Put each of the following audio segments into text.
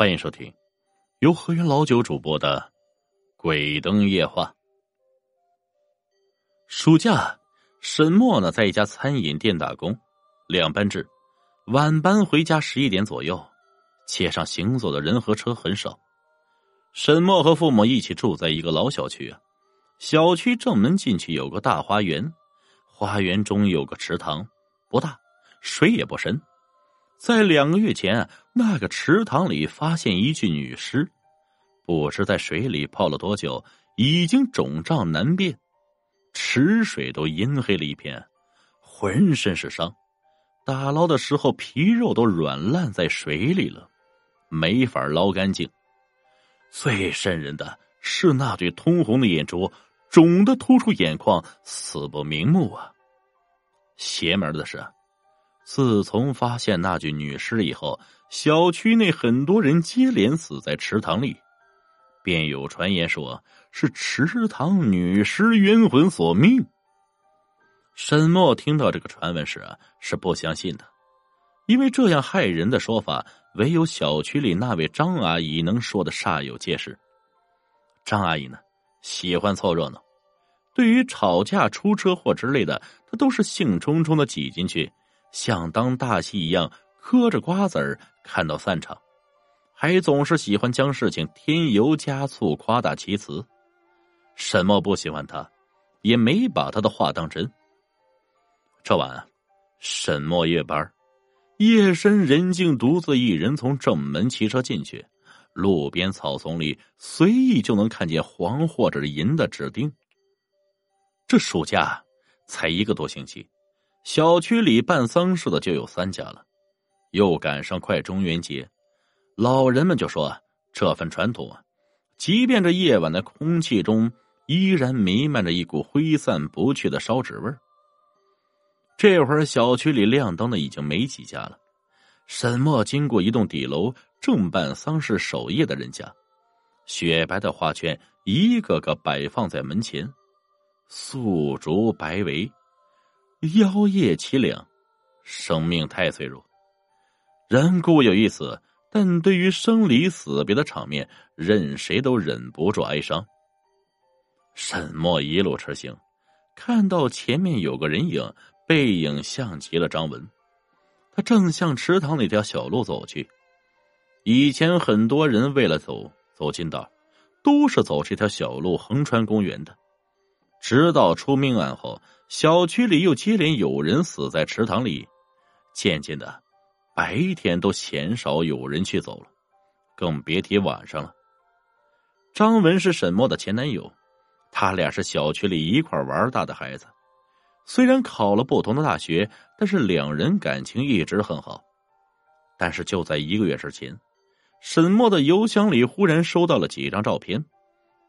欢迎收听由河源老九主播的《鬼灯夜话》。暑假，沈墨呢在一家餐饮店打工，两班制，晚班回家十一点左右。街上行走的人和车很少。沈墨和父母一起住在一个老小区啊，小区正门进去有个大花园，花园中有个池塘，不大，水也不深。在两个月前，那个池塘里发现一具女尸，不知在水里泡了多久，已经肿胀难辨，池水都阴黑了一片，浑身是伤，打捞的时候皮肉都软烂在水里了，没法捞干净。最瘆人的是那对通红的眼珠，肿的突出眼眶，死不瞑目啊！邪门的是。自从发现那具女尸以后，小区内很多人接连死在池塘里，便有传言说是池塘女尸冤魂索命。沈墨听到这个传闻时啊，是不相信的，因为这样害人的说法，唯有小区里那位张阿姨能说的煞有介事。张阿姨呢，喜欢凑热闹，对于吵架、出车祸之类的，她都是兴冲冲的挤进去。像当大戏一样嗑着瓜子儿看到散场，还总是喜欢将事情添油加醋、夸大其词。沈墨不喜欢他，也没把他的话当真。这晚，沈墨夜班，夜深人静，独自一人从正门骑车进去，路边草丛里随意就能看见黄或者银的指钉。这暑假才一个多星期。小区里办丧事的就有三家了，又赶上快中元节，老人们就说这份传统啊，即便这夜晚的空气中依然弥漫着一股挥散不去的烧纸味儿。这会儿小区里亮灯的已经没几家了。沈墨经过一栋底楼正办丧事守夜的人家，雪白的花圈一个个摆放在门前，素竹白围。妖叶凄凉，生命太脆弱。人固有一死，但对于生离死别的场面，任谁都忍不住哀伤。沈墨一路车行，看到前面有个人影，背影像极了张文。他正向池塘那条小路走去。以前很多人为了走走近道，都是走这条小路横穿公园的。直到出命案后。小区里又接连有人死在池塘里，渐渐的，白天都鲜少有人去走了，更别提晚上了。张文是沈墨的前男友，他俩是小区里一块玩大的孩子。虽然考了不同的大学，但是两人感情一直很好。但是就在一个月之前，沈墨的邮箱里忽然收到了几张照片。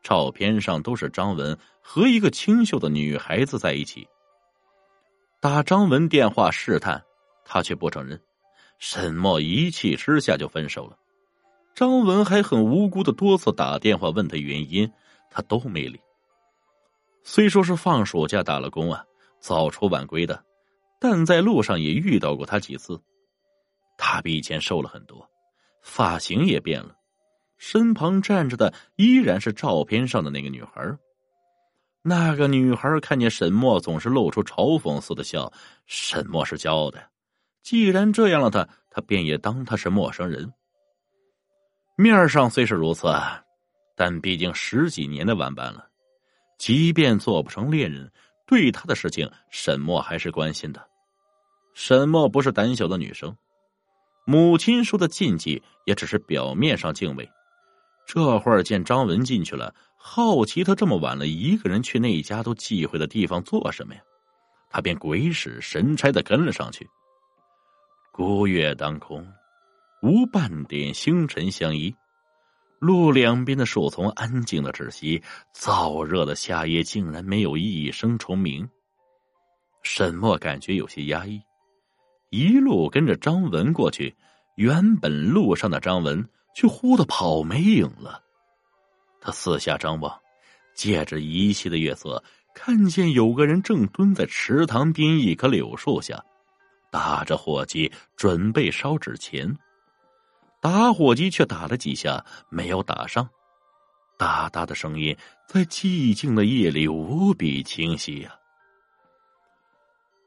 照片上都是张文和一个清秀的女孩子在一起。打张文电话试探，他却不承认。沈墨一气之下就分手了。张文还很无辜的多次打电话问他原因，他都没理。虽说是放暑假打了工啊，早出晚归的，但在路上也遇到过他几次。他比以前瘦了很多，发型也变了。身旁站着的依然是照片上的那个女孩。那个女孩看见沈墨，总是露出嘲讽似的笑。沈墨是骄傲的，既然这样了，他他便也当他是陌生人。面上虽是如此，但毕竟十几年的玩伴了，即便做不成恋人，对他的事情，沈墨还是关心的。沈墨不是胆小的女生，母亲说的禁忌也只是表面上敬畏。这会儿见张文进去了，好奇他这么晚了一个人去那家都忌讳的地方做什么呀？他便鬼使神差的跟了上去。孤月当空，无半点星辰相依，路两边的树丛安静的窒息，燥热的夏夜竟然没有一声虫鸣。沈墨感觉有些压抑，一路跟着张文过去。原本路上的张文。却忽的跑没影了。他四下张望，借着依稀的月色，看见有个人正蹲在池塘边一棵柳树下，打着火机准备烧纸钱。打火机却打了几下没有打上，哒哒的声音在寂静的夜里无比清晰呀。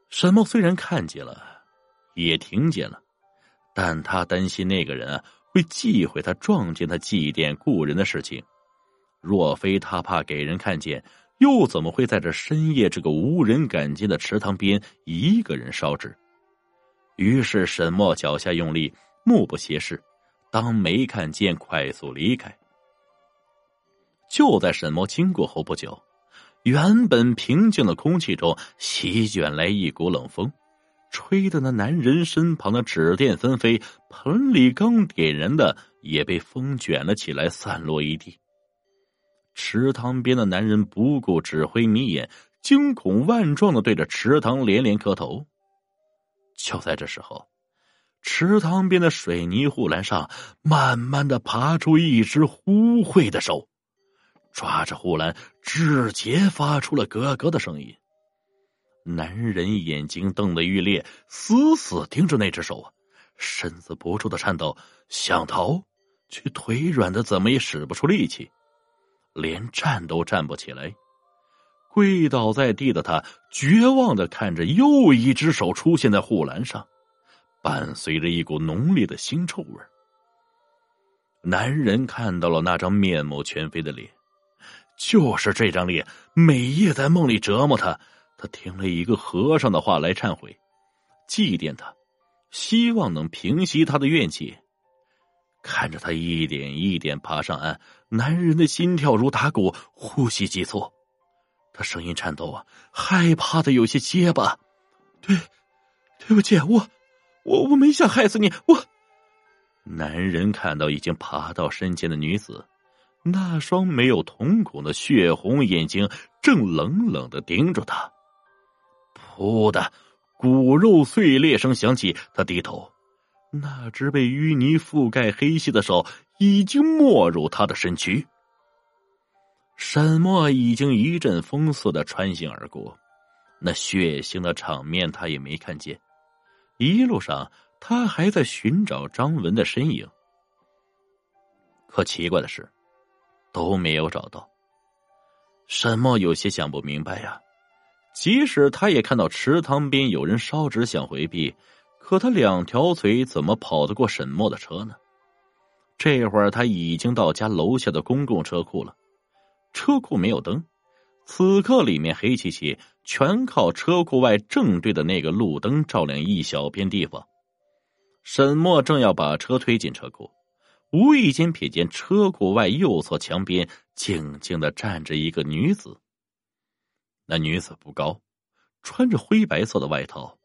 沈梦虽然看见了，也听见了，但他担心那个人会忌讳他撞见他祭奠故人的事情。若非他怕给人看见，又怎么会在这深夜这个无人敢进的池塘边一个人烧纸？于是沈墨脚下用力，目不斜视。当没看见，快速离开。就在沈墨经过后不久，原本平静的空气中席卷来一股冷风，吹得那男人身旁的纸垫纷飞，盆里刚点燃的也被风卷了起来，散落一地。池塘边的男人不顾指挥迷眼，惊恐万状的对着池塘连连磕头。就在这时候。池塘边的水泥护栏上，慢慢的爬出一只污秽的手，抓着护栏，指节发出了咯咯的声音。男人眼睛瞪得欲裂，死死盯着那只手啊，身子不住的颤抖，想逃，却腿软的怎么也使不出力气，连站都站不起来。跪倒在地的他，绝望的看着又一只手出现在护栏上。伴随着一股浓烈的腥臭味男人看到了那张面目全非的脸，就是这张脸，每夜在梦里折磨他。他听了一个和尚的话来忏悔，祭奠他，希望能平息他的怨气。看着他一点一点爬上岸，男人的心跳如打鼓，呼吸急促，他声音颤抖啊，害怕的有些结巴：“对，对不起，我。”我我没想害死你，我。男人看到已经爬到身前的女子，那双没有瞳孔的血红眼睛正冷冷的盯着他。噗的，骨肉碎裂声响起，他低头，那只被淤泥覆盖黑皙的手已经没入他的身躯。沈墨已经一阵风似的穿行而过，那血腥的场面他也没看见。一路上，他还在寻找张文的身影，可奇怪的是，都没有找到。沈墨有些想不明白呀。即使他也看到池塘边有人烧纸想回避，可他两条腿怎么跑得过沈墨的车呢？这会儿他已经到家楼下的公共车库了，车库没有灯。此刻里面黑漆漆，全靠车库外正对的那个路灯照亮一小片地方。沈墨正要把车推进车库，无意间瞥见车库外右侧墙边静静的站着一个女子。那女子不高，穿着灰白色的外套，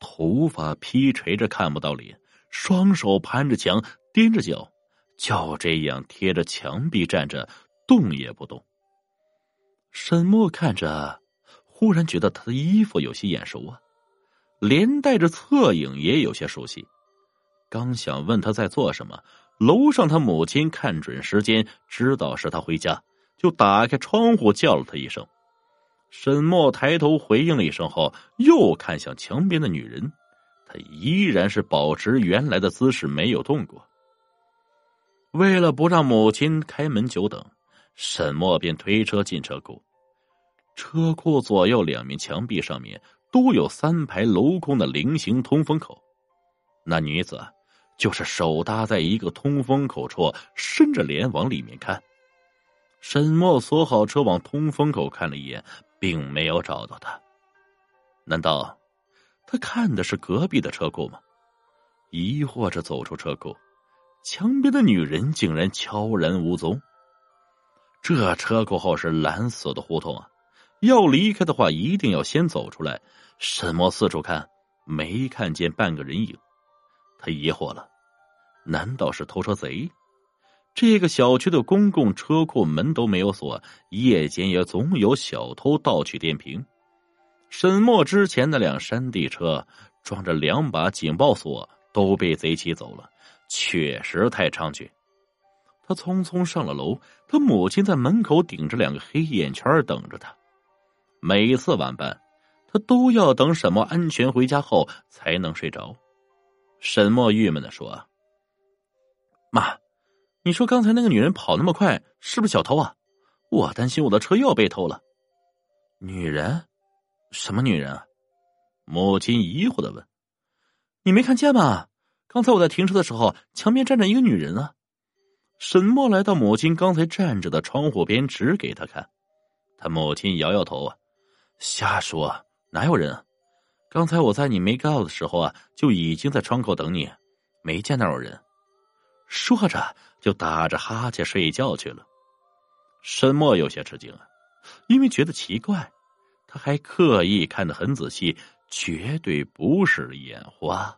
头发披垂着看不到脸，双手攀着墙，踮着脚，就这样贴着墙壁站着，动也不动。沈墨看着，忽然觉得他的衣服有些眼熟啊，连带着侧影也有些熟悉。刚想问他在做什么，楼上他母亲看准时间，知道是他回家，就打开窗户叫了他一声。沈墨抬头回应了一声后，又看向墙边的女人，她依然是保持原来的姿势，没有动过。为了不让母亲开门久等，沈墨便推车进车库。车库左右两面墙壁上面都有三排镂空的菱形通风口，那女子就是手搭在一个通风口处，伸着脸往里面看。沈墨锁好车，往通风口看了一眼，并没有找到她。难道他看的是隔壁的车库吗？疑惑着走出车库，墙边的女人竟然悄然无踪。这车库后是蓝色的胡同啊！要离开的话，一定要先走出来。沈墨四处看，没看见半个人影。他疑惑了：难道是偷车贼？这个小区的公共车库门都没有锁，夜间也总有小偷盗取电瓶。沈墨之前那辆山地车装着两把警报锁，都被贼骑走了，确实太猖獗。他匆匆上了楼，他母亲在门口顶着两个黑眼圈等着他。每次晚班，他都要等沈墨安全回家后才能睡着。沈墨郁闷的说：“妈，你说刚才那个女人跑那么快，是不是小偷啊？我担心我的车又要被偷了。女人？什么女人啊？母亲疑惑的问：“你没看见吗？刚才我在停车的时候，墙边站着一个女人啊。”沈墨来到母亲刚才站着的窗户边，指给他看。他母亲摇摇头啊，瞎说，哪有人？刚才我在你没告的时候啊，就已经在窗口等你，没见那有人。说着就打着哈欠睡觉去了。沈墨有些吃惊啊，因为觉得奇怪，他还刻意看得很仔细，绝对不是眼花。